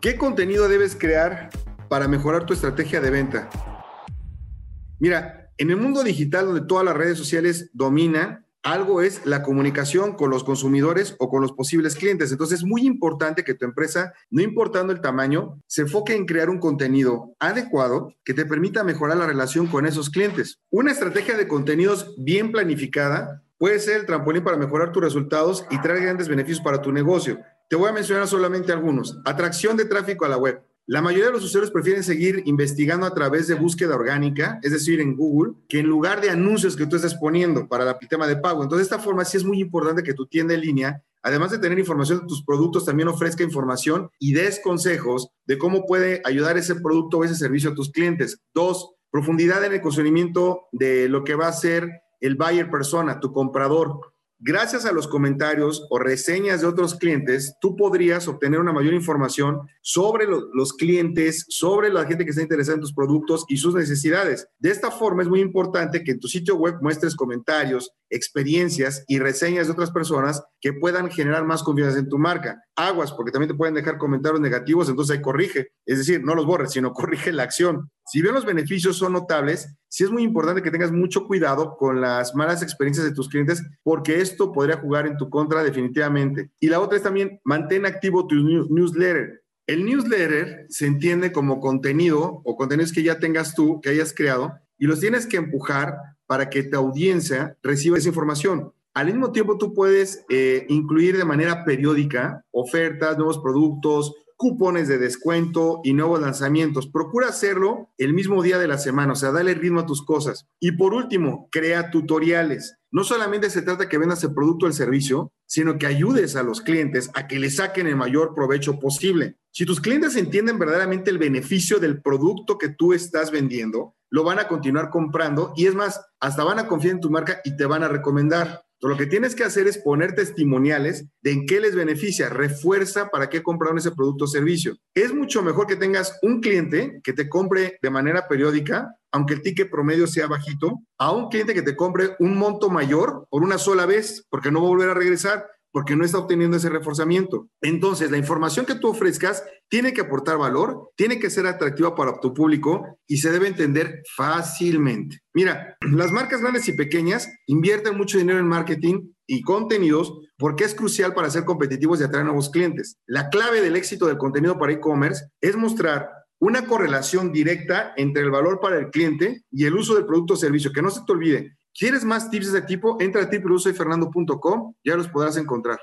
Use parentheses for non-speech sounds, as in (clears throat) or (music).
¿Qué contenido debes crear para mejorar tu estrategia de venta? Mira, en el mundo digital donde todas las redes sociales dominan, algo es la comunicación con los consumidores o con los posibles clientes. Entonces es muy importante que tu empresa, no importando el tamaño, se enfoque en crear un contenido adecuado que te permita mejorar la relación con esos clientes. Una estrategia de contenidos bien planificada puede ser el trampolín para mejorar tus resultados y traer grandes beneficios para tu negocio. Te voy a mencionar solamente algunos. Atracción de tráfico a la web. La mayoría de los usuarios prefieren seguir investigando a través de búsqueda orgánica, es decir, en Google, que en lugar de anuncios que tú estés poniendo para el tema de pago. Entonces, de esta forma sí es muy importante que tu tienda en línea, además de tener información de tus productos, también ofrezca información y des consejos de cómo puede ayudar ese producto o ese servicio a tus clientes. Dos, profundidad en el conocimiento de lo que va a ser el buyer persona, tu comprador gracias a los comentarios o reseñas de otros clientes, tú podrías obtener una mayor información sobre los clientes, sobre la gente que está interesada en tus productos y sus necesidades. De esta forma es muy importante que en tu sitio web muestres comentarios, experiencias y reseñas de otras personas que puedan generar más confianza en tu marca. Aguas, porque también te pueden dejar comentarios negativos, entonces ahí corrige. Es decir, no los borres, sino corrige la acción. Si bien los beneficios son notables, sí es muy importante que tengas mucho cuidado con las malas experiencias de tus clientes, porque esto podría jugar en tu contra definitivamente. Y la otra es también mantén activo tu newsletter. El newsletter se entiende como contenido o contenidos que ya tengas tú, que hayas creado, y los tienes que empujar para que tu audiencia reciba esa información. Al mismo tiempo, tú puedes eh, incluir de manera periódica ofertas, nuevos productos, cupones de descuento y nuevos lanzamientos. Procura hacerlo el mismo día de la semana, o sea, dale ritmo a tus cosas. Y por último, crea tutoriales. No solamente se trata que vendas el producto o el servicio, sino que ayudes a los clientes a que le saquen el mayor provecho posible. Si tus clientes entienden verdaderamente el beneficio del producto que tú estás vendiendo, lo van a continuar comprando y es más, hasta van a confiar en tu marca y te van a recomendar. lo que tienes que hacer es poner testimoniales de en qué les beneficia, refuerza para qué compraron ese producto o servicio. Es mucho mejor que tengas un cliente que te compre de manera periódica, aunque el ticket promedio sea bajito, a un cliente que te compre un monto mayor por una sola vez, porque no va a volver a regresar porque no está obteniendo ese reforzamiento. Entonces, la información que tú ofrezcas tiene que aportar valor, tiene que ser atractiva para tu público y se debe entender fácilmente. Mira, (clears throat) las marcas grandes y pequeñas invierten mucho dinero en marketing y contenidos porque es crucial para ser competitivos y atraer nuevos clientes. La clave del éxito del contenido para e-commerce es mostrar una correlación directa entre el valor para el cliente y el uso del producto o servicio. Que no se te olvide, ¿Quieres más tips de este tipo? Entra a tipluzofernando.com, ya los podrás encontrar.